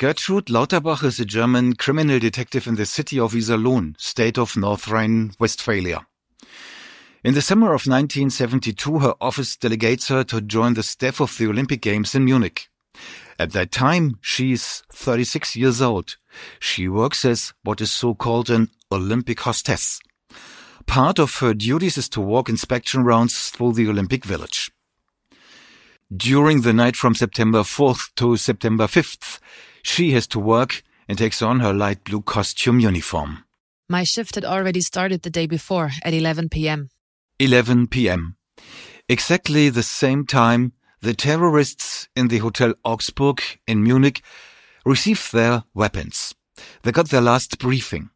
Gertrud Lauterbach is a German criminal detective in the city of Iserlohn, state of North Rhine-Westphalia. In the summer of 1972, her office delegates her to join the staff of the Olympic Games in Munich. At that time, she is 36 years old. She works as what is so-called an Olympic hostess. Part of her duties is to walk inspection rounds through the Olympic Village. During the night from September 4th to September 5th, she has to work and takes on her light blue costume uniform. My shift had already started the day before at 11 p.m. 11 p.m. Exactly the same time the terrorists in the Hotel Augsburg in Munich received their weapons. They got their last briefing.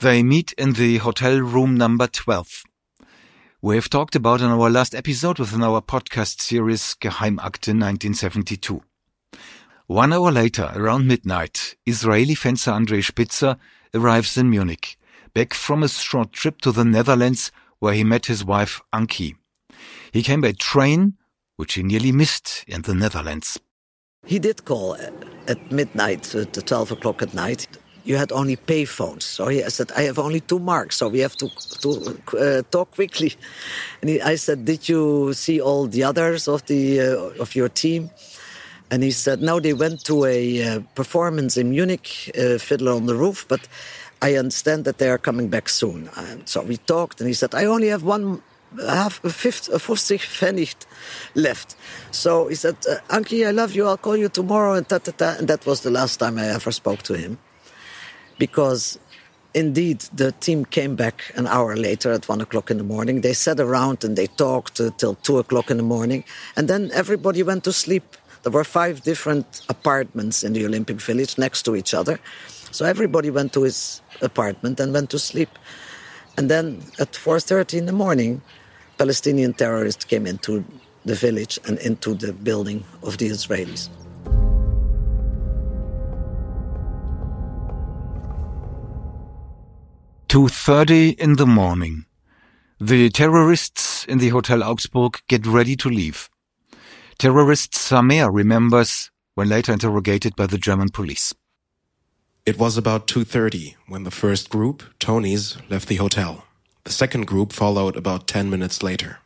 They meet in the hotel room number 12. We have talked about in our last episode within our podcast series Geheimakte 1972. One hour later, around midnight, Israeli fencer Andrei Spitzer arrives in Munich, back from a short trip to the Netherlands where he met his wife Ankie. He came by train, which he nearly missed in the Netherlands. He did call at midnight, at 12 o'clock at night you had only pay phones. So he said, I have only two marks, so we have to, to uh, talk quickly. And he, I said, Did you see all the others of, the, uh, of your team? And he said, No, they went to a uh, performance in Munich, uh, Fiddler on the Roof, but I understand that they are coming back soon. so we talked, and he said, I only have one half a fifth a fifty pfennig left. So he said, uh, Ankie, I love you. I'll call you tomorrow. And, ta, ta, ta. and that was the last time I ever spoke to him because indeed the team came back an hour later at one o'clock in the morning. They sat around and they talked uh, till two o'clock in the morning, and then everybody went to sleep. There were five different apartments in the Olympic Village next to each other, so everybody went to his apartment and went to sleep. And then at 4:30 in the morning, Palestinian terrorists came into the village and into the building of the Israelis. 2.30 in the morning. The terrorists in the Hotel Augsburg get ready to leave. Terrorist Samer remembers when later interrogated by the German police. It was about 2.30 when the first group, Tony's, left the hotel. The second group followed about 10 minutes later.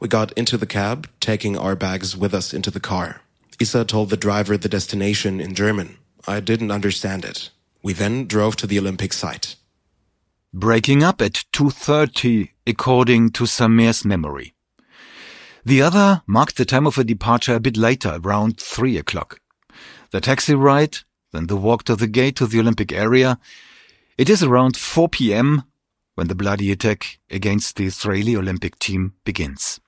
We got into the cab, taking our bags with us into the car. Isa told the driver the destination in German. I didn't understand it. We then drove to the Olympic site breaking up at 2.30 according to Samer's memory. The other marked the time of her departure a bit later, around 3 o'clock. The taxi ride, then the walk to the gate to the Olympic area. It is around 4 p.m. when the bloody attack against the Israeli Olympic team begins.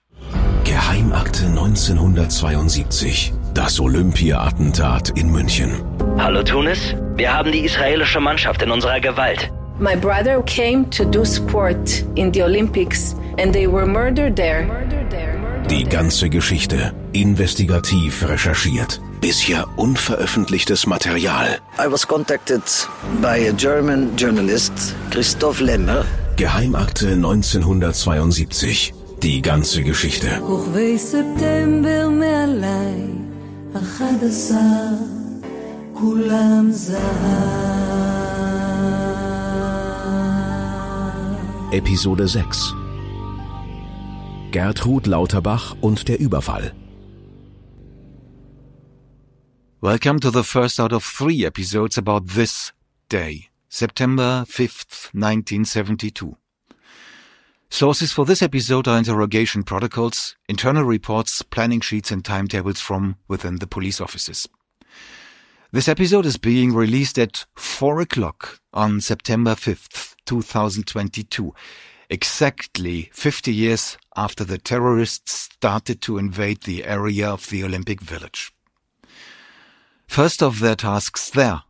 Geheimakte 1972. Das Olympia-Attentat in München. Hallo Tunis, wir haben die israelische Mannschaft in unserer Gewalt. My brother came to do sport in the Olympics and they were murdered there. Die ganze Geschichte investigativ recherchiert. Bisher unveröffentlichtes Material. I was contacted by a German journalist, Christoph Lemmer. Geheimakte 1972. Die ganze Geschichte. Episode 6 Gertrud Lauterbach und der Überfall Welcome to the first out of three episodes about this day, September 5th, 1972. Sources for this episode are interrogation protocols, internal reports, planning sheets and timetables from within the police offices. This episode is being released at 4 o'clock on September 5th, 2022, exactly 50 years after the terrorists started to invade the area of the Olympic Village. First of their tasks there,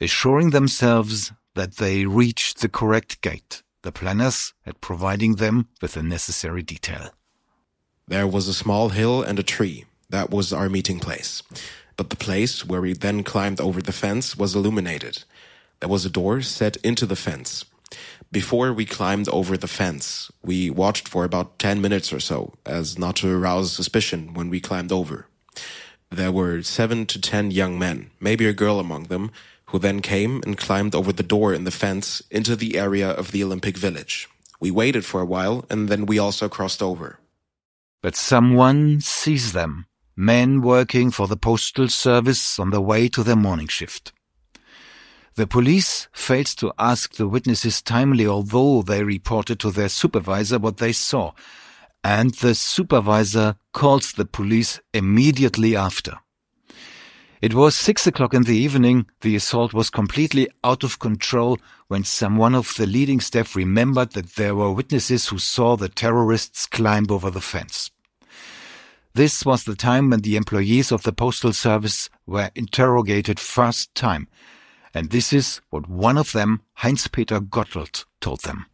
assuring themselves that they reached the correct gate, the planners had providing them with the necessary detail. There was a small hill and a tree. That was our meeting place but the place where we then climbed over the fence was illuminated. There was a door set into the fence. Before we climbed over the fence, we watched for about 10 minutes or so, as not to arouse suspicion when we climbed over. There were seven to ten young men, maybe a girl among them, who then came and climbed over the door in the fence into the area of the Olympic Village. We waited for a while and then we also crossed over. But someone sees them, men working for the postal service on the way to their morning shift. The police failed to ask the witnesses timely, although they reported to their supervisor what they saw, and the supervisor calls the police immediately after. It was six o'clock in the evening. The assault was completely out of control when someone of the leading staff remembered that there were witnesses who saw the terrorists climb over the fence. This was the time when the employees of the postal service were interrogated first time, and this is what one of them, Heinz-Peter Gottelt, told them.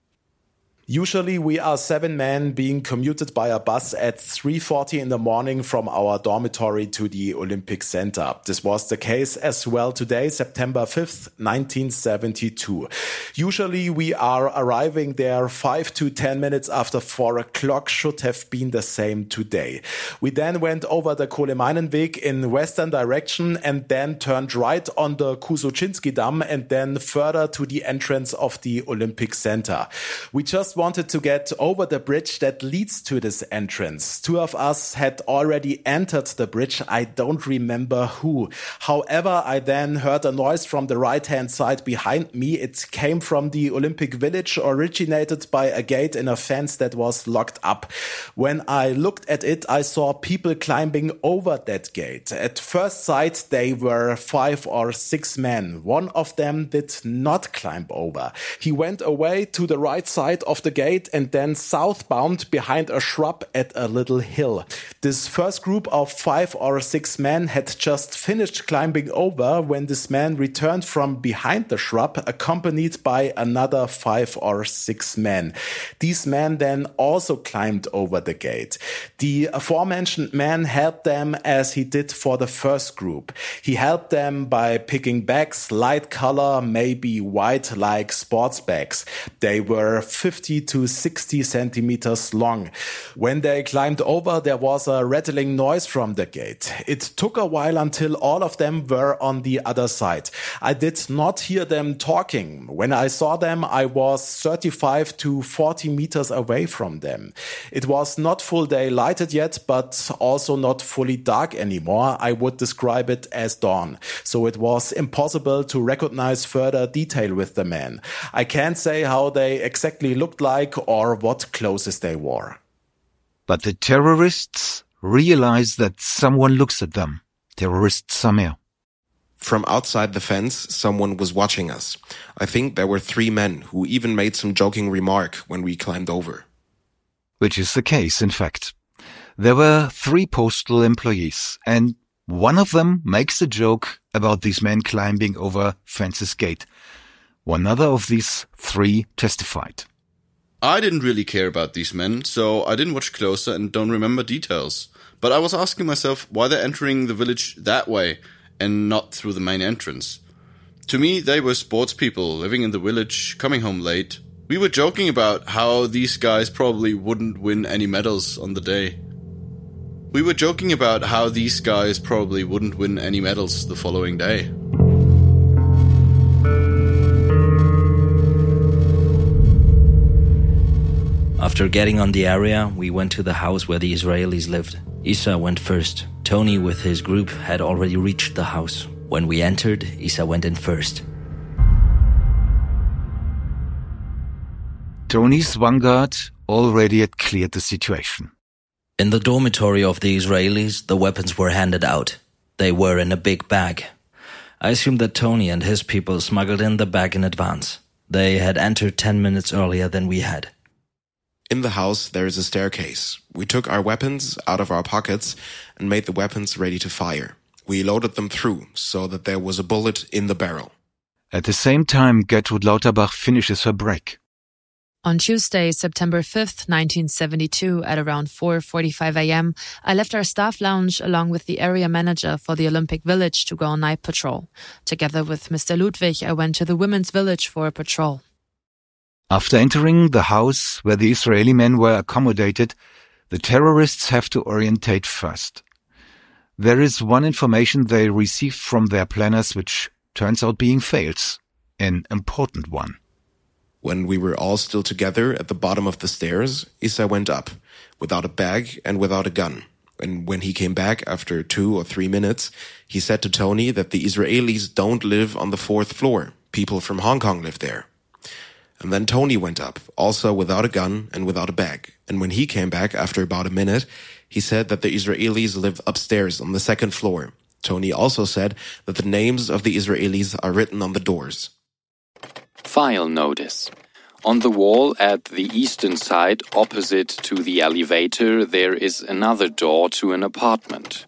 Usually we are seven men being commuted by a bus at 3.40 in the morning from our dormitory to the Olympic Center. This was the case as well today, September 5th, 1972. Usually we are arriving there five to 10 minutes after four o'clock should have been the same today. We then went over the Kolehmainenweg in western direction and then turned right on the Kusocinski Dam and then further to the entrance of the Olympic Center. We just wanted to get over the bridge that leads to this entrance. Two of us had already entered the bridge. I don't remember who. However, I then heard a noise from the right hand side behind me. It came from the Olympic Village, originated by a gate in a fence that was locked up. When I looked at it, I saw people climbing over that gate. At first sight, they were five or six men. One of them did not climb over. He went away to the right side of the gate and then southbound behind a shrub at a little hill. This first group of five or six men had just finished climbing over when this man returned from behind the shrub, accompanied by another five or six men. These men then also climbed over the gate. The aforementioned man helped them as he did for the first group. He helped them by picking bags, light color, maybe white like sports bags. They were 50 to 60 centimeters long. When they climbed over, there was a rattling noise from the gate. It took a while until all of them were on the other side. I did not hear them talking. When I saw them, I was 35 to 40 meters away from them. It was not full day lighted yet, but also not fully dark anymore. I would describe it as dawn. So it was impossible to recognize further detail with the men. I can't say how they exactly looked like or what clothes they wore. But the terrorists realize that someone looks at them. Terrorist Samer. From outside the fence, someone was watching us. I think there were three men who even made some joking remark when we climbed over. Which is the case, in fact. There were three postal employees, and one of them makes a joke about these men climbing over Fence's gate. One other of these three testified. I didn't really care about these men, so I didn't watch closer and don't remember details. But I was asking myself why they're entering the village that way and not through the main entrance. To me, they were sports people living in the village, coming home late. We were joking about how these guys probably wouldn't win any medals on the day. We were joking about how these guys probably wouldn't win any medals the following day. After getting on the area, we went to the house where the Israelis lived. Isa went first. Tony, with his group, had already reached the house. When we entered, Isa went in first. Tony's vanguard already had cleared the situation. In the dormitory of the Israelis, the weapons were handed out. They were in a big bag. I assume that Tony and his people smuggled in the bag in advance. They had entered 10 minutes earlier than we had. In the house, there is a staircase. We took our weapons out of our pockets and made the weapons ready to fire. We loaded them through so that there was a bullet in the barrel. At the same time, Gertrud Lauterbach finishes her break. On Tuesday, September 5th, 1972, at around 4:45 a.m., I left our staff lounge along with the area manager for the Olympic Village to go on night patrol. Together with Mr. Ludwig, I went to the women's village for a patrol. After entering the house where the Israeli men were accommodated, the terrorists have to orientate first. there is one information they received from their planners which turns out being fails, an important one. When we were all still together at the bottom of the stairs, Isa went up, without a bag and without a gun. And when he came back after two or three minutes, he said to Tony that the Israelis don't live on the fourth floor. People from Hong Kong live there. And then Tony went up, also without a gun and without a bag. And when he came back after about a minute, he said that the Israelis live upstairs on the second floor. Tony also said that the names of the Israelis are written on the doors. File notice. On the wall at the eastern side, opposite to the elevator, there is another door to an apartment.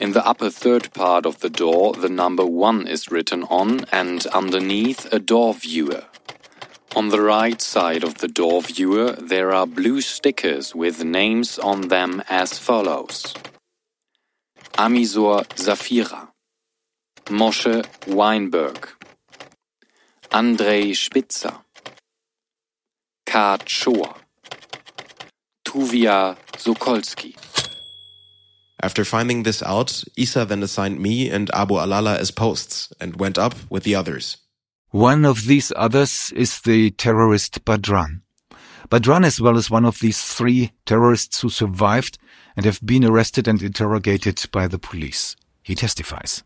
In the upper third part of the door, the number one is written on, and underneath, a door viewer. On the right side of the door viewer, there are blue stickers with names on them as follows Amisor Zafira, Moshe Weinberg, Andrei Spitzer, Kat Schor, Tuvia Sokolski. After finding this out, Isa then assigned me and Abu Alala as posts and went up with the others. One of these others is the terrorist Badran. Badran as well is one of these three terrorists who survived and have been arrested and interrogated by the police. He testifies.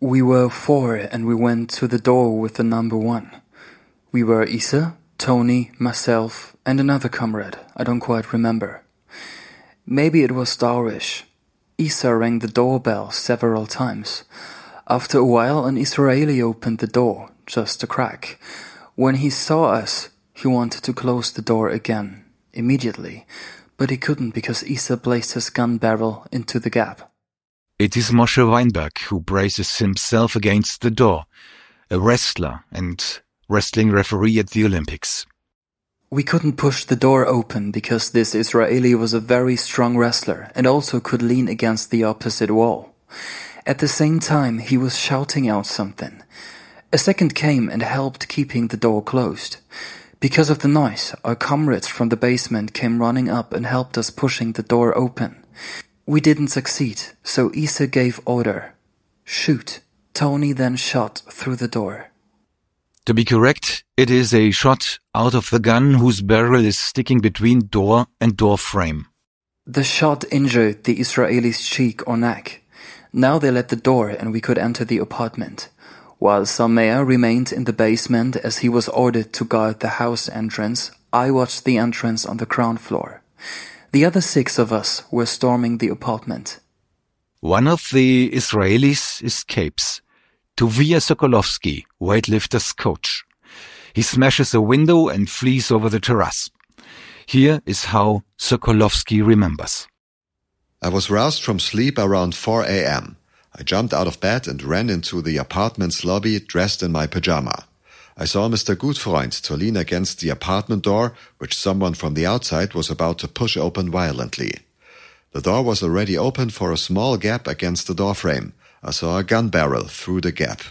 We were four and we went to the door with the number one. We were Isa, Tony, myself, and another comrade. I don't quite remember. Maybe it was Darwish. Isa rang the doorbell several times. After a while, an Israeli opened the door, just a crack. When he saw us, he wanted to close the door again, immediately, but he couldn't because Isa placed his gun barrel into the gap. It is Moshe Weinberg who braces himself against the door, a wrestler and wrestling referee at the Olympics. We couldn't push the door open because this Israeli was a very strong wrestler and also could lean against the opposite wall. At the same time, he was shouting out something. A second came and helped keeping the door closed. Because of the noise, our comrades from the basement came running up and helped us pushing the door open. We didn't succeed, so Isa gave order. Shoot. Tony then shot through the door. To be correct, it is a shot out of the gun whose barrel is sticking between door and door frame. The shot injured the Israeli's cheek or neck. Now they let the door and we could enter the apartment while Samer remained in the basement as he was ordered to guard the house entrance, I watched the entrance on the ground floor. The other six of us were storming the apartment. One of the Israelis escapes. Tuvia Sokolovsky, weightlifter's coach. He smashes a window and flees over the terrace. Here is how Sokolovsky remembers. I was roused from sleep around 4 a.m. I jumped out of bed and ran into the apartment's lobby dressed in my pajama. I saw Mr. Gutfreund to lean against the apartment door, which someone from the outside was about to push open violently. The door was already open for a small gap against the doorframe. I saw a gun barrel through the gap.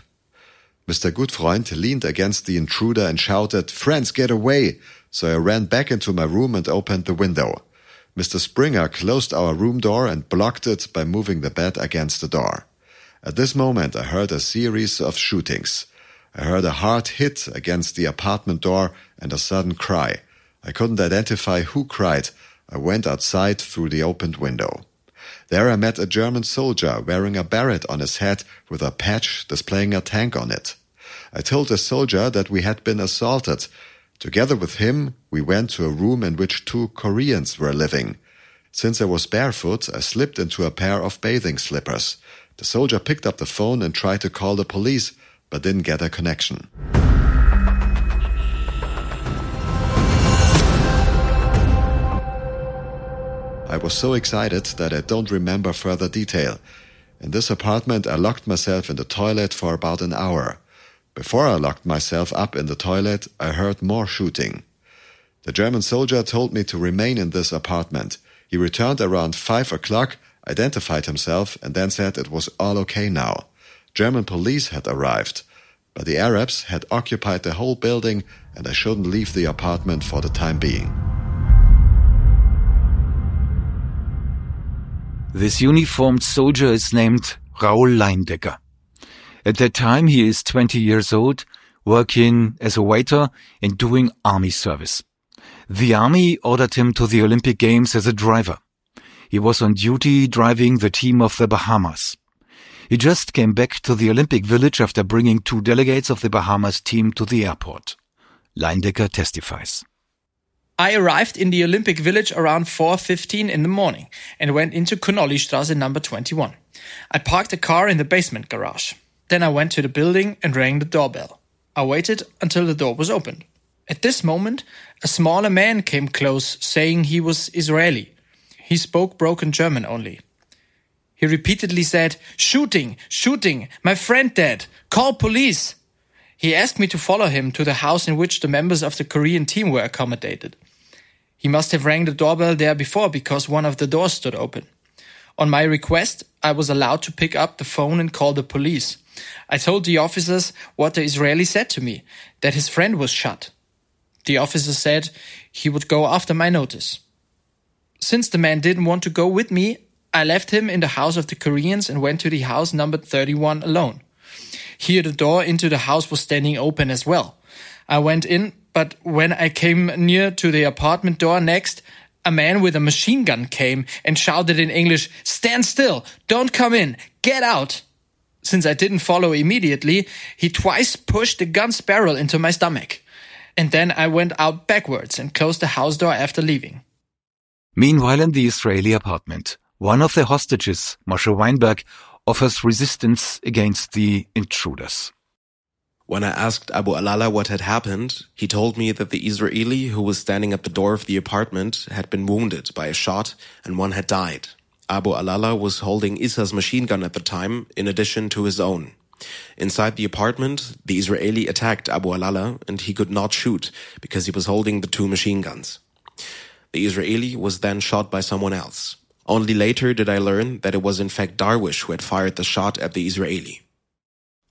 Mr. Gutfreund leaned against the intruder and shouted, Friends, get away! So I ran back into my room and opened the window. Mr. Springer closed our room door and blocked it by moving the bed against the door. At this moment, I heard a series of shootings. I heard a hard hit against the apartment door and a sudden cry. I couldn't identify who cried. I went outside through the opened window. There I met a German soldier wearing a beret on his head with a patch displaying a tank on it. I told the soldier that we had been assaulted. Together with him, we went to a room in which two Koreans were living. Since I was barefoot, I slipped into a pair of bathing slippers. The soldier picked up the phone and tried to call the police, but didn't get a connection. I was so excited that I don't remember further detail. In this apartment, I locked myself in the toilet for about an hour. Before I locked myself up in the toilet, I heard more shooting. The German soldier told me to remain in this apartment. He returned around five o'clock identified himself, and then said it was all okay now. German police had arrived, but the Arabs had occupied the whole building, and I shouldn't leave the apartment for the time being. This uniformed soldier is named Raoul Leindecker. At that time, he is 20 years old, working as a waiter and doing army service. The army ordered him to the Olympic Games as a driver. He was on duty driving the team of the Bahamas. He just came back to the Olympic Village after bringing two delegates of the Bahamas team to the airport. Leindecker testifies. I arrived in the Olympic Village around 4.15 in the morning and went into Connollystrasse number 21. I parked the car in the basement garage. Then I went to the building and rang the doorbell. I waited until the door was opened. At this moment, a smaller man came close, saying he was Israeli. He spoke broken German only. He repeatedly said, Shooting! Shooting! My friend dead! Call police! He asked me to follow him to the house in which the members of the Korean team were accommodated. He must have rang the doorbell there before because one of the doors stood open. On my request, I was allowed to pick up the phone and call the police. I told the officers what the Israeli said to me, that his friend was shot. The officer said he would go after my notice. Since the man didn't want to go with me, I left him in the house of the Koreans and went to the house numbered 31 alone. Here the door into the house was standing open as well. I went in, but when I came near to the apartment door next, a man with a machine gun came and shouted in English, Stand still! Don't come in! Get out! Since I didn't follow immediately, he twice pushed the gun's barrel into my stomach. And then I went out backwards and closed the house door after leaving. Meanwhile, in the Israeli apartment, one of the hostages, Moshe Weinberg, offers resistance against the intruders. When I asked Abu Alala what had happened, he told me that the Israeli who was standing at the door of the apartment had been wounded by a shot and one had died. Abu Alala was holding Isa's machine gun at the time, in addition to his own. Inside the apartment, the Israeli attacked Abu Alala and he could not shoot because he was holding the two machine guns. The Israeli was then shot by someone else. Only later did I learn that it was in fact Darwish who had fired the shot at the Israeli.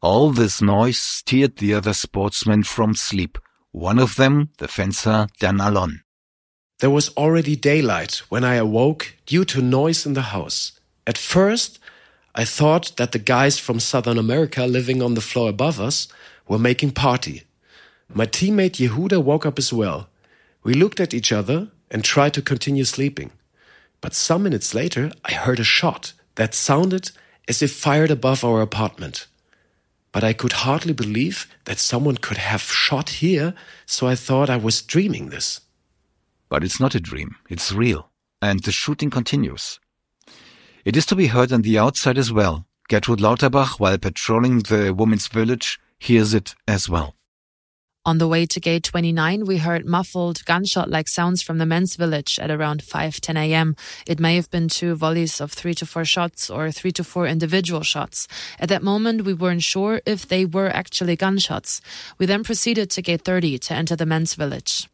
All this noise steered the other sportsmen from sleep. One of them, the fencer Dan Alon. There was already daylight when I awoke due to noise in the house. At first, I thought that the guys from Southern America living on the floor above us were making party. My teammate Yehuda woke up as well. We looked at each other and tried to continue sleeping. But some minutes later, I heard a shot that sounded as if fired above our apartment. But I could hardly believe that someone could have shot here, so I thought I was dreaming this. But it's not a dream, it's real. And the shooting continues. It is to be heard on the outside as well. Gertrud Lauterbach, while patrolling the women's village, hears it as well. On the way to gate 29, we heard muffled gunshot-like sounds from the men's village at around 5:10 a.m. It may have been two volleys of 3 to 4 shots or 3 to 4 individual shots. At that moment, we weren't sure if they were actually gunshots. We then proceeded to gate 30 to enter the men's village.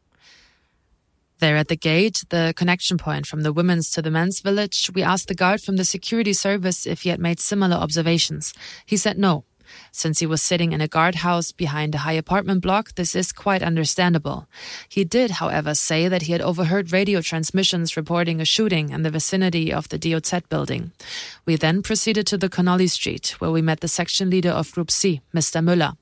There at the gate, the connection point from the women's to the men's village, we asked the guard from the security service if he had made similar observations. He said no. Since he was sitting in a guardhouse behind a high apartment block, this is quite understandable. He did, however, say that he had overheard radio transmissions reporting a shooting in the vicinity of the DOZ building. We then proceeded to the Connolly Street, where we met the section leader of Group C, Mr. Müller.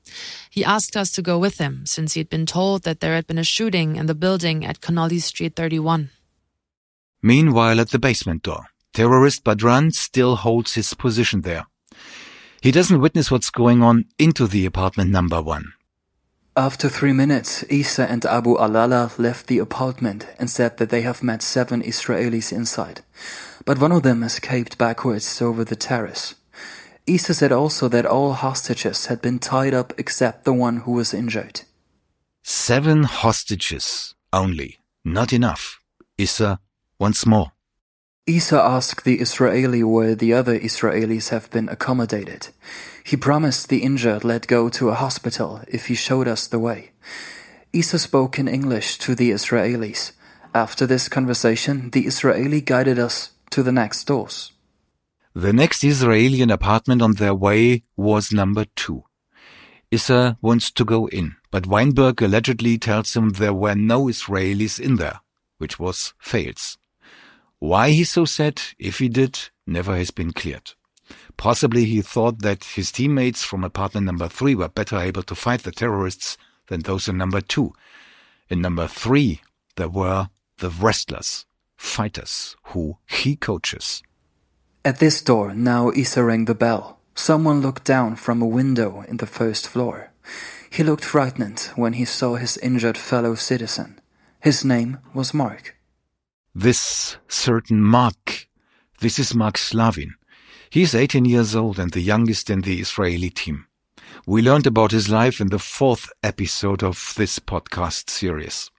He asked us to go with him, since he had been told that there had been a shooting in the building at Connolly Street 31. Meanwhile, at the basement door, terrorist Badran still holds his position there. He doesn't witness what's going on into the apartment number one. After three minutes, Isa and Abu Alala left the apartment and said that they have met seven Israelis inside, but one of them escaped backwards over the terrace. Isa said also that all hostages had been tied up except the one who was injured. Seven hostages only. Not enough. Issa once more. Isa asked the Israeli where the other Israelis have been accommodated. He promised the injured let go to a hospital if he showed us the way. Isa spoke in English to the Israelis. After this conversation, the Israeli guided us to the next doors. The next Israeli apartment on their way was number two. Issa wants to go in, but Weinberg allegedly tells him there were no Israelis in there, which was false. Why he so said, if he did, never has been cleared. Possibly he thought that his teammates from apartment number three were better able to fight the terrorists than those in number two. In number three, there were the wrestlers, fighters, who he coaches. At this door, now Isa rang the bell. Someone looked down from a window in the first floor. He looked frightened when he saw his injured fellow citizen. His name was Mark. This certain Mark, this is Mark Slavin. He is 18 years old and the youngest in the Israeli team. We learned about his life in the fourth episode of this podcast series.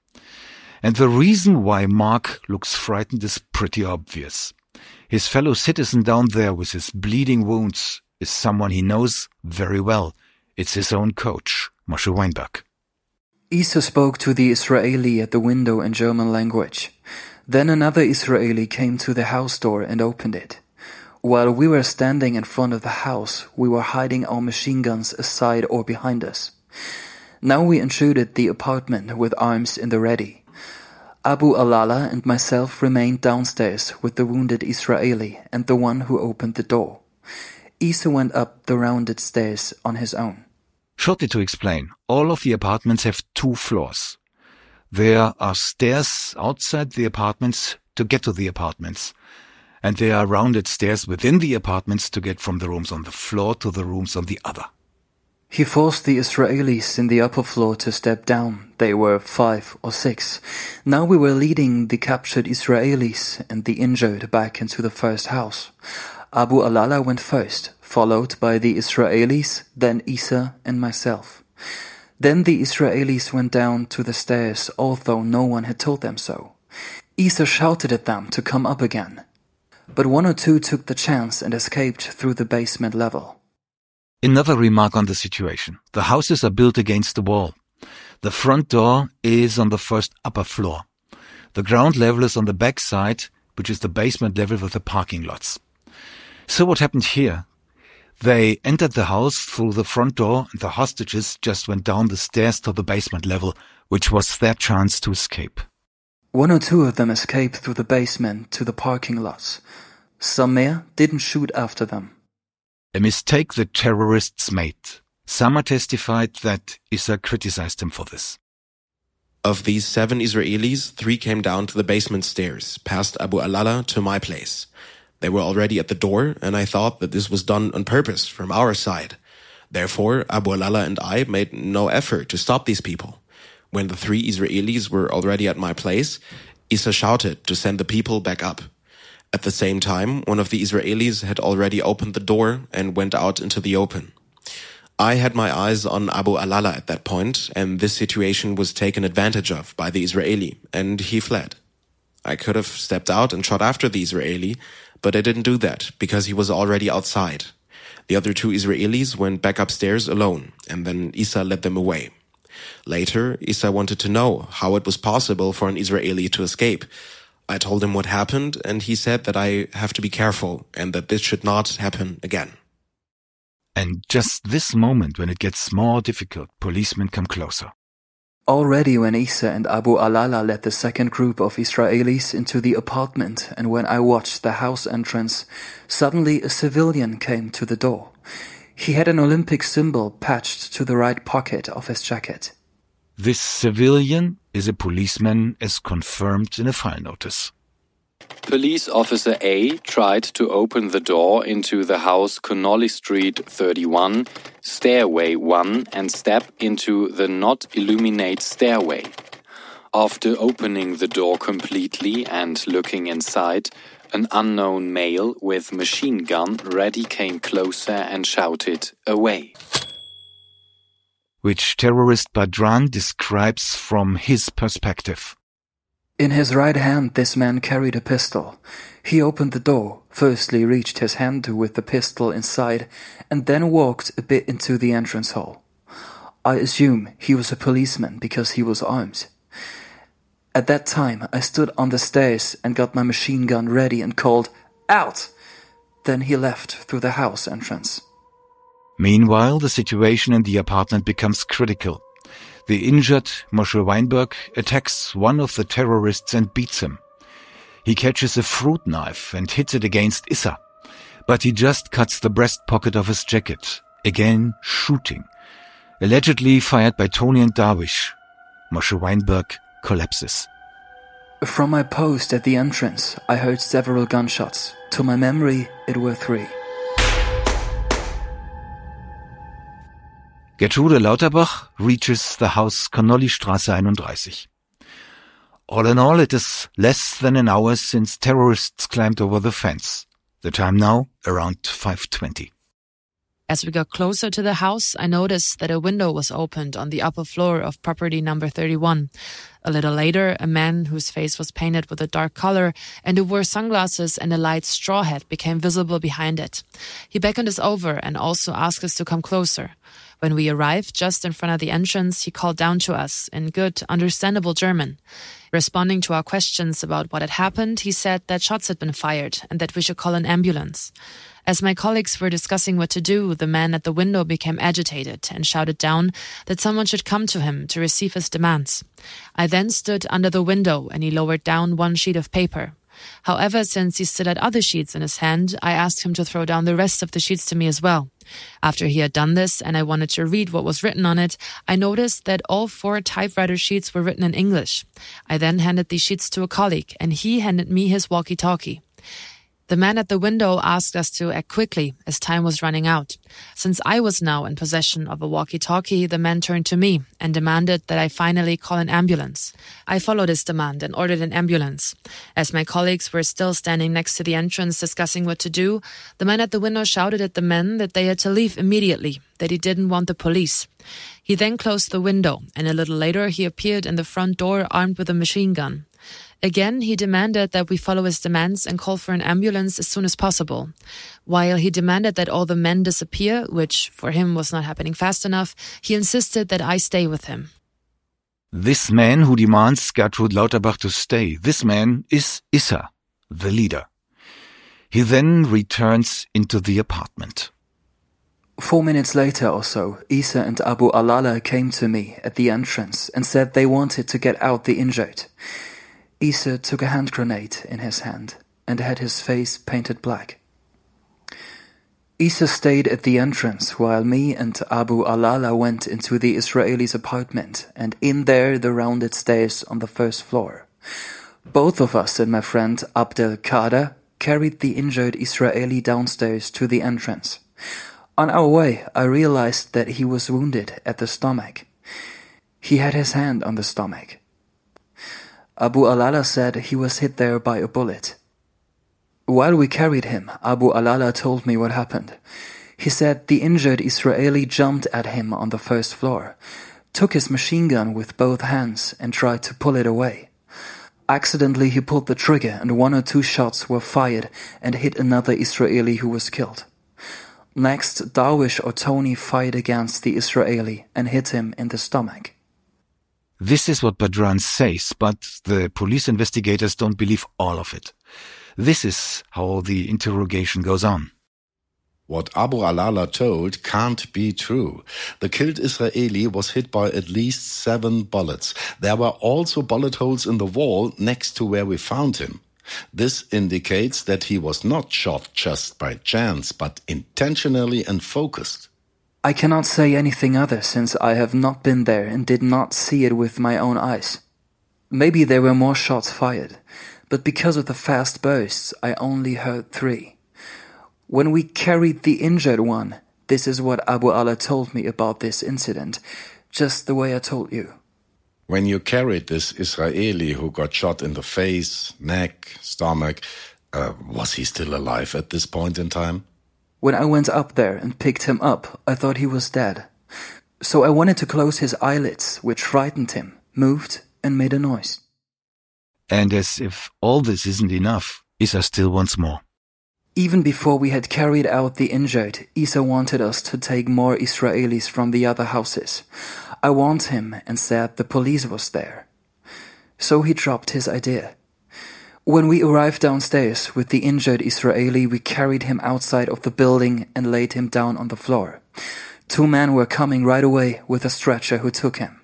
And the reason why Mark looks frightened is pretty obvious. His fellow citizen down there with his bleeding wounds is someone he knows very well. It's his own coach, Moshe Weinberg. Isa spoke to the Israeli at the window in German language. Then another Israeli came to the house door and opened it. While we were standing in front of the house, we were hiding our machine guns aside or behind us. Now we intruded the apartment with arms in the ready. Abu Alala and myself remained downstairs with the wounded Israeli and the one who opened the door. Isa went up the rounded stairs on his own. Shortly to explain, all of the apartments have two floors. There are stairs outside the apartments to get to the apartments and there are rounded stairs within the apartments to get from the rooms on the floor to the rooms on the other. He forced the Israelis in the upper floor to step down. They were five or six. Now we were leading the captured Israelis and the injured back into the first house. Abu Alala went first, followed by the Israelis, then Isa and myself. Then the Israelis went down to the stairs, although no one had told them so. Isa shouted at them to come up again but one or two took the chance and escaped through the basement level. Another remark on the situation. The houses are built against the wall. The front door is on the first upper floor. The ground level is on the back side, which is the basement level with the parking lots. So what happened here? They entered the house through the front door and the hostages just went down the stairs to the basement level, which was their chance to escape. One or two of them escaped through the basement to the parking lots. Samer didn't shoot after them. A mistake the terrorists made. Samer testified that Issa criticized him for this. Of these seven Israelis, three came down to the basement stairs, past Abu Alala to my place. They were already at the door, and I thought that this was done on purpose from our side. Therefore, Abu Alala and I made no effort to stop these people. When the three Israelis were already at my place, Isa shouted to send the people back up. At the same time, one of the Israelis had already opened the door and went out into the open. I had my eyes on Abu Alala at that point, and this situation was taken advantage of by the Israeli, and he fled. I could have stepped out and shot after the Israeli, but I didn't do that because he was already outside. The other two Israelis went back upstairs alone, and then Isa led them away. Later, Isa wanted to know how it was possible for an Israeli to escape. I told him what happened, and he said that I have to be careful and that this should not happen again. And just this moment, when it gets more difficult, policemen come closer. Already when Isa and Abu Alala led the second group of Israelis into the apartment and when I watched the house entrance, suddenly a civilian came to the door. He had an Olympic symbol patched to the right pocket of his jacket. This civilian is a policeman as confirmed in a file notice. Police Officer A tried to open the door into the house Connolly Street 31, stairway 1, and step into the not illuminate stairway. After opening the door completely and looking inside, an unknown male with machine gun ready came closer and shouted, Away! Which terrorist Badran describes from his perspective. In his right hand, this man carried a pistol. He opened the door, firstly reached his hand with the pistol inside, and then walked a bit into the entrance hall. I assume he was a policeman because he was armed. At that time, I stood on the stairs and got my machine gun ready and called, Out! Then he left through the house entrance. Meanwhile, the situation in the apartment becomes critical. The injured Moshe Weinberg attacks one of the terrorists and beats him. He catches a fruit knife and hits it against Issa, but he just cuts the breast pocket of his jacket, again shooting. Allegedly fired by Tony and Darwish. Moshe Weinberg collapses. From my post at the entrance, I heard several gunshots. To my memory, it were three. Gertrude Lauterbach reaches the house Connollystraße 31. All in all, it is less than an hour since terrorists climbed over the fence. The time now around 5:20. As we got closer to the house, I noticed that a window was opened on the upper floor of property number 31. A little later, a man whose face was painted with a dark color and who wore sunglasses and a light straw hat became visible behind it. He beckoned us over and also asked us to come closer. When we arrived just in front of the entrance, he called down to us in good, understandable German. Responding to our questions about what had happened, he said that shots had been fired and that we should call an ambulance. As my colleagues were discussing what to do, the man at the window became agitated and shouted down that someone should come to him to receive his demands. I then stood under the window and he lowered down one sheet of paper. However, since he still had other sheets in his hand, I asked him to throw down the rest of the sheets to me as well. After he had done this and I wanted to read what was written on it, I noticed that all four typewriter sheets were written in English. I then handed these sheets to a colleague and he handed me his walkie talkie. The man at the window asked us to act quickly as time was running out. Since I was now in possession of a walkie-talkie, the man turned to me and demanded that I finally call an ambulance. I followed his demand and ordered an ambulance. As my colleagues were still standing next to the entrance discussing what to do, the man at the window shouted at the men that they had to leave immediately, that he didn't want the police. He then closed the window, and a little later he appeared in the front door armed with a machine gun. Again, he demanded that we follow his demands and call for an ambulance as soon as possible. While he demanded that all the men disappear, which for him was not happening fast enough, he insisted that I stay with him. This man who demands Gertrude Lauterbach to stay, this man is Issa, the leader. He then returns into the apartment. Four minutes later or so, Isa and Abu Alala came to me at the entrance and said they wanted to get out the injured. Isa took a hand grenade in his hand and had his face painted black. Issa stayed at the entrance while me and Abu Alala went into the Israeli's apartment and in there the rounded stairs on the first floor. Both of us and my friend Abdel Kader carried the injured Israeli downstairs to the entrance. On our way, I realized that he was wounded at the stomach. He had his hand on the stomach. Abu Alala said he was hit there by a bullet. While we carried him, Abu Alala told me what happened. He said the injured Israeli jumped at him on the first floor, took his machine gun with both hands and tried to pull it away. Accidentally, he pulled the trigger and one or two shots were fired and hit another Israeli who was killed. Next, Darwish or Tony fired against the Israeli and hit him in the stomach. This is what Badran says, but the police investigators don't believe all of it. This is how the interrogation goes on. What Abu Alala told can't be true. The killed Israeli was hit by at least seven bullets. There were also bullet holes in the wall next to where we found him. This indicates that he was not shot just by chance, but intentionally and focused. I cannot say anything other since I have not been there and did not see it with my own eyes. Maybe there were more shots fired, but because of the fast bursts, I only heard three. When we carried the injured one, this is what Abu Alala told me about this incident, just the way I told you. When you carried this Israeli who got shot in the face, neck, stomach, uh, was he still alive at this point in time? When I went up there and picked him up, I thought he was dead. So I wanted to close his eyelids, which frightened him, moved, and made a noise. And as if all this isn't enough, Isa still wants more. Even before we had carried out the injured, Isa wanted us to take more Israelis from the other houses. I warned him and said the police was there. So he dropped his idea. When we arrived downstairs with the injured Israeli, we carried him outside of the building and laid him down on the floor. Two men were coming right away with a stretcher who took him.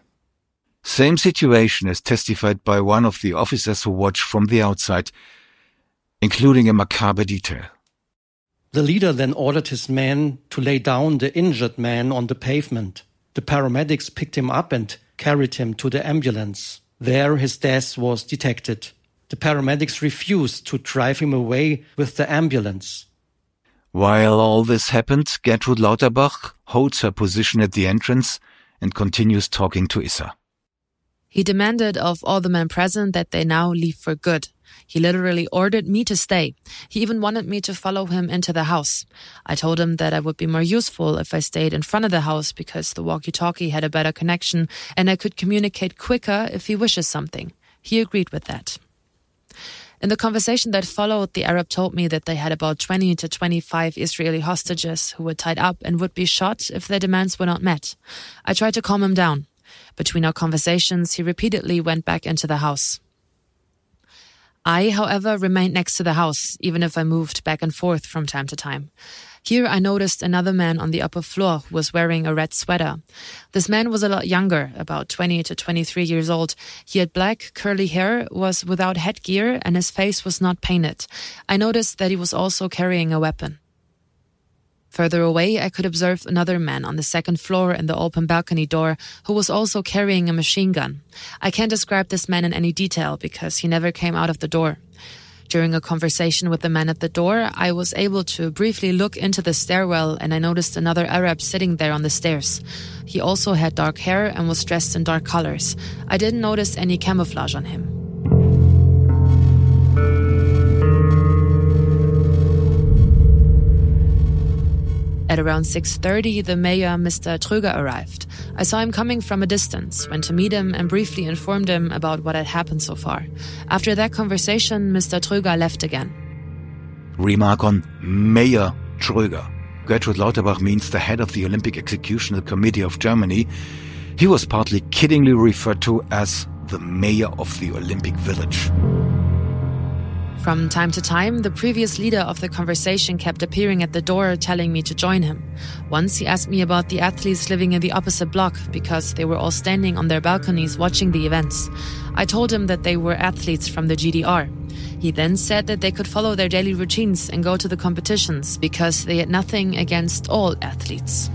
Same situation as testified by one of the officers who watched from the outside. including a macabre detail. The leader then ordered his men to lay down the injured man on the pavement. The paramedics picked him up and carried him to the ambulance. There his death was detected. The paramedics refused to drive him away with the ambulance. While all this happened, Gertrud Lauterbach holds her position at the entrance and continues talking to Issa. He demanded of all the men present that they now leave for good. He literally ordered me to stay. He even wanted me to follow him into the house. I told him that I would be more useful if I stayed in front of the house because the walkie-talkie had a better connection and I could communicate quicker if he wishes something. He agreed with that. In the conversation that followed, the Arab told me that they had about 20 to 25 Israeli hostages who were tied up and would be shot if their demands were not met. I tried to calm him down. Between our conversations, he repeatedly went back into the house. I, however, remained next to the house, even if I moved back and forth from time to time. Here I noticed another man on the upper floor who was wearing a red sweater. This man was a lot younger, about 20 to 23 years old. He had black, curly hair, was without headgear, and his face was not painted. I noticed that he was also carrying a weapon. Further away, I could observe another man on the second floor in the open balcony door who was also carrying a machine gun. I can't describe this man in any detail because he never came out of the door. During a conversation with the man at the door, I was able to briefly look into the stairwell and I noticed another Arab sitting there on the stairs. He also had dark hair and was dressed in dark colors. I didn't notice any camouflage on him. At around 6.30, the mayor, Mr. Tröger, arrived. I saw him coming from a distance, went to meet him and briefly informed him about what had happened so far. After that conversation, Mr. Tröger left again. Remark on Mayor Tröger. Gertrud Lauterbach means the head of the Olympic Executional Committee of Germany. He was partly kiddingly referred to as the mayor of the Olympic Village. From time to time, the previous leader of the conversation kept appearing at the door telling me to join him. Once he asked me about the athletes living in the opposite block because they were all standing on their balconies watching the events. I told him that they were athletes from the GDR. He then said that they could follow their daily routines and go to the competitions because they had nothing against all athletes.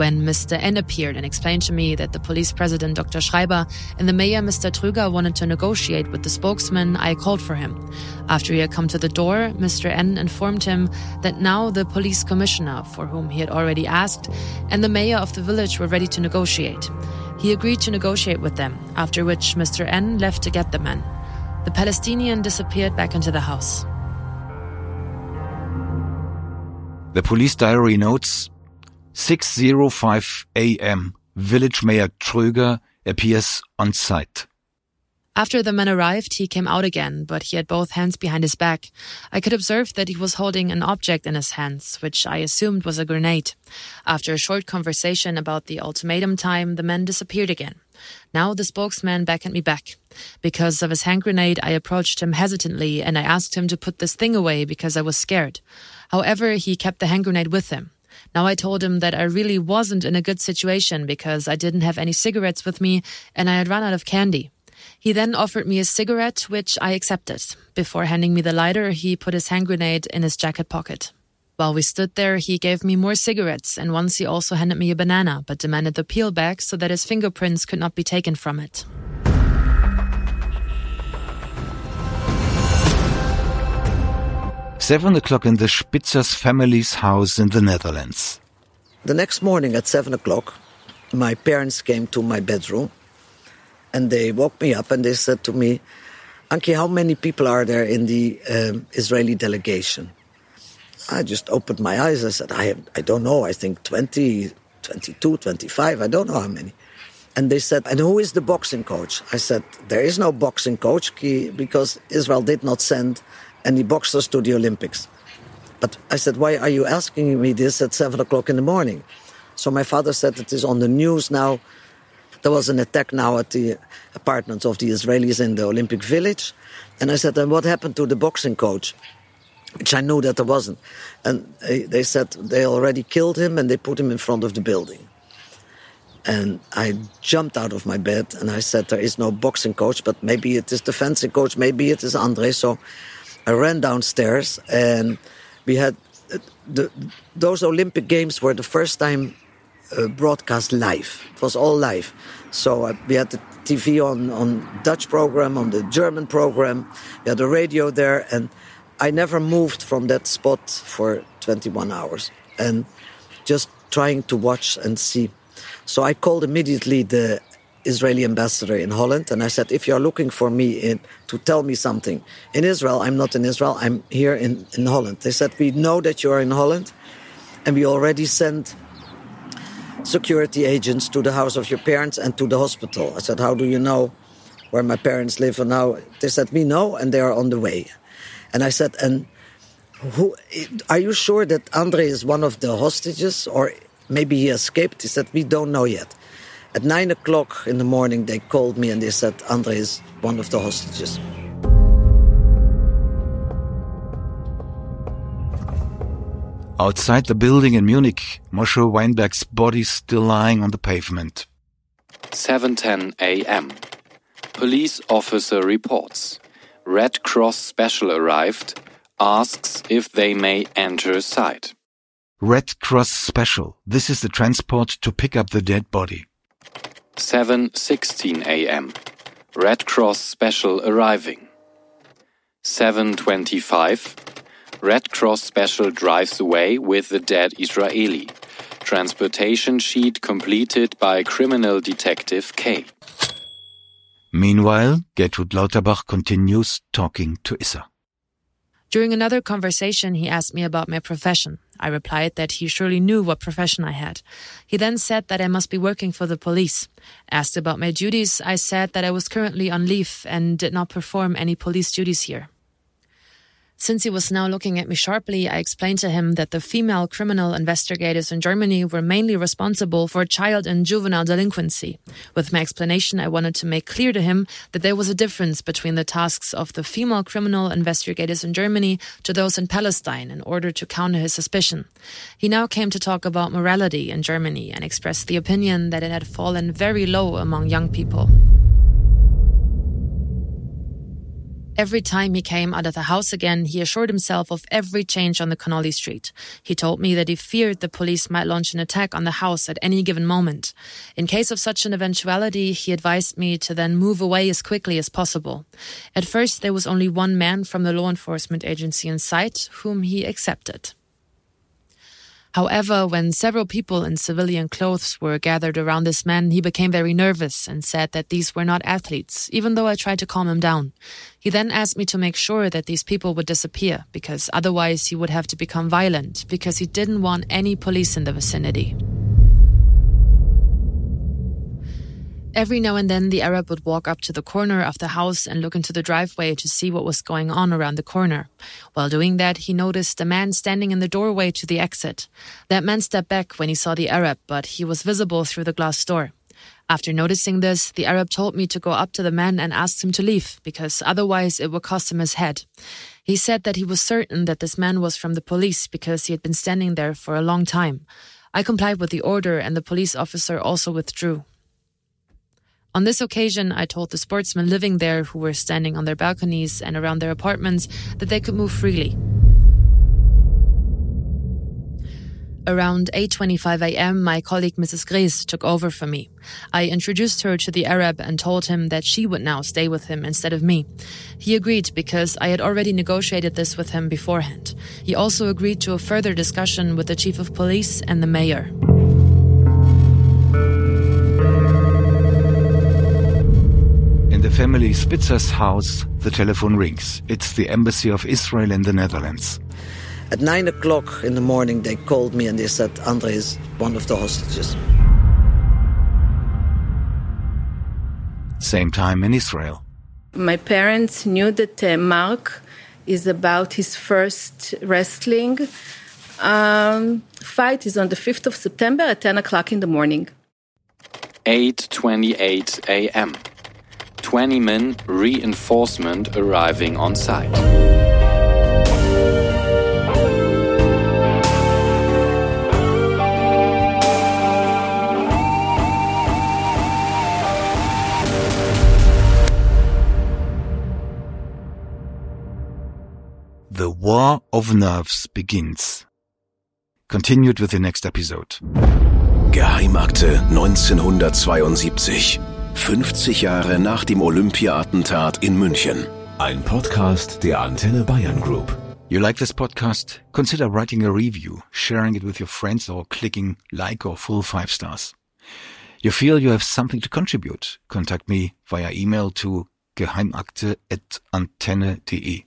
When Mr. N appeared and explained to me that the police president, Dr. Schreiber, and the mayor, Mr. Tröger, wanted to negotiate with the spokesman, I called for him. After he had come to the door, Mr. N informed him that now the police commissioner, for whom he had already asked, and the mayor of the village were ready to negotiate. He agreed to negotiate with them, after which Mr. N left to get the men. The Palestinian disappeared back into the house. The police diary notes 6.05 a.m. Village Mayor Tröger appears on site. After the men arrived, he came out again, but he had both hands behind his back. I could observe that he was holding an object in his hands, which I assumed was a grenade. After a short conversation about the ultimatum time, the men disappeared again. Now the spokesman beckoned me back. Because of his hand grenade, I approached him hesitantly and I asked him to put this thing away because I was scared. However, he kept the hand grenade with him. Now I told him that I really wasn't in a good situation because I didn't have any cigarettes with me and I had run out of candy. He then offered me a cigarette, which I accepted. Before handing me the lighter, he put his hand grenade in his jacket pocket. While we stood there, he gave me more cigarettes, and once he also handed me a banana, but demanded the peel back so that his fingerprints could not be taken from it. Seven o'clock in the Spitzers family's house in the Netherlands. The next morning at seven o'clock, my parents came to my bedroom and they woke me up and they said to me, Ankie, how many people are there in the um, Israeli delegation? I just opened my eyes. I said, I, have, I don't know. I think 20, 22, 25. I don't know how many. And they said, and who is the boxing coach? I said, there is no boxing coach because Israel did not send any us to the Olympics. But I said, why are you asking me this at seven o'clock in the morning? So my father said it is on the news now. There was an attack now at the apartments of the Israelis in the Olympic Village. And I said, and what happened to the boxing coach? Which I knew that there wasn't. And they said they already killed him and they put him in front of the building. And I jumped out of my bed and I said, There is no boxing coach, but maybe it is the fencing coach, maybe it is Andre. So I ran downstairs and we had the, those Olympic Games were the first time uh, broadcast live. It was all live. So uh, we had the TV on on Dutch program, on the German program. We had the radio there, and I never moved from that spot for 21 hours, and just trying to watch and see. So I called immediately the Israeli ambassador in Holland, and I said, if you're looking for me in, to tell me something in Israel, I'm not in Israel, I'm here in, in Holland. They said, we know that you are in Holland, and we already sent security agents to the house of your parents and to the hospital. I said, how do you know where my parents live? And now they said, we know, and they are on the way. And I said, and who, are you sure that Andre is one of the hostages, or maybe he escaped? He said, we don't know yet. At nine o'clock in the morning, they called me and they said Andre is one of the hostages. Outside the building in Munich, Moshe Weinberg's body still lying on the pavement. 7:10 a.m. Police officer reports. Red Cross special arrived, asks if they may enter site. Red Cross special. This is the transport to pick up the dead body. 7:16 a.m. Red Cross special arriving. 7:25 Red Cross special drives away with the dead Israeli. Transportation sheet completed by criminal detective K. Meanwhile, Gertrud Lauterbach continues talking to Issa. During another conversation, he asked me about my profession. I replied that he surely knew what profession I had. He then said that I must be working for the police. Asked about my duties, I said that I was currently on leave and did not perform any police duties here. Since he was now looking at me sharply, I explained to him that the female criminal investigators in Germany were mainly responsible for child and juvenile delinquency. With my explanation, I wanted to make clear to him that there was a difference between the tasks of the female criminal investigators in Germany to those in Palestine in order to counter his suspicion. He now came to talk about morality in Germany and expressed the opinion that it had fallen very low among young people. Every time he came out of the house again, he assured himself of every change on the Connolly Street. He told me that he feared the police might launch an attack on the house at any given moment. In case of such an eventuality, he advised me to then move away as quickly as possible. At first, there was only one man from the law enforcement agency in sight, whom he accepted. However, when several people in civilian clothes were gathered around this man, he became very nervous and said that these were not athletes, even though I tried to calm him down. He then asked me to make sure that these people would disappear, because otherwise he would have to become violent, because he didn't want any police in the vicinity. Every now and then, the Arab would walk up to the corner of the house and look into the driveway to see what was going on around the corner. While doing that, he noticed a man standing in the doorway to the exit. That man stepped back when he saw the Arab, but he was visible through the glass door. After noticing this, the Arab told me to go up to the man and ask him to leave, because otherwise it would cost him his head. He said that he was certain that this man was from the police because he had been standing there for a long time. I complied with the order, and the police officer also withdrew. On this occasion, I told the sportsmen living there who were standing on their balconies and around their apartments that they could move freely. Around 8:25 a.m., my colleague Mrs. Gries took over for me. I introduced her to the Arab and told him that she would now stay with him instead of me. He agreed because I had already negotiated this with him beforehand. He also agreed to a further discussion with the chief of police and the mayor. In the family Spitzer's house, the telephone rings. It's the embassy of Israel in the Netherlands. At nine o'clock in the morning, they called me and they said Andre is one of the hostages. Same time in Israel. My parents knew that uh, Mark is about his first wrestling um, fight. is on the 5th of September at 10 o'clock in the morning. 8:28 a.m. 20 men reinforcement arriving on site. The War of Nerves begins. Continued with the next episode. Geheimakte 1972. 50 Jahre nach dem Olympia-Attentat in München. Ein Podcast der Antenne Bayern Group. You like this podcast? Consider writing a review, sharing it with your friends or clicking like or full five stars. You feel you have something to contribute? Contact me via email to geheimakte at antenne.de.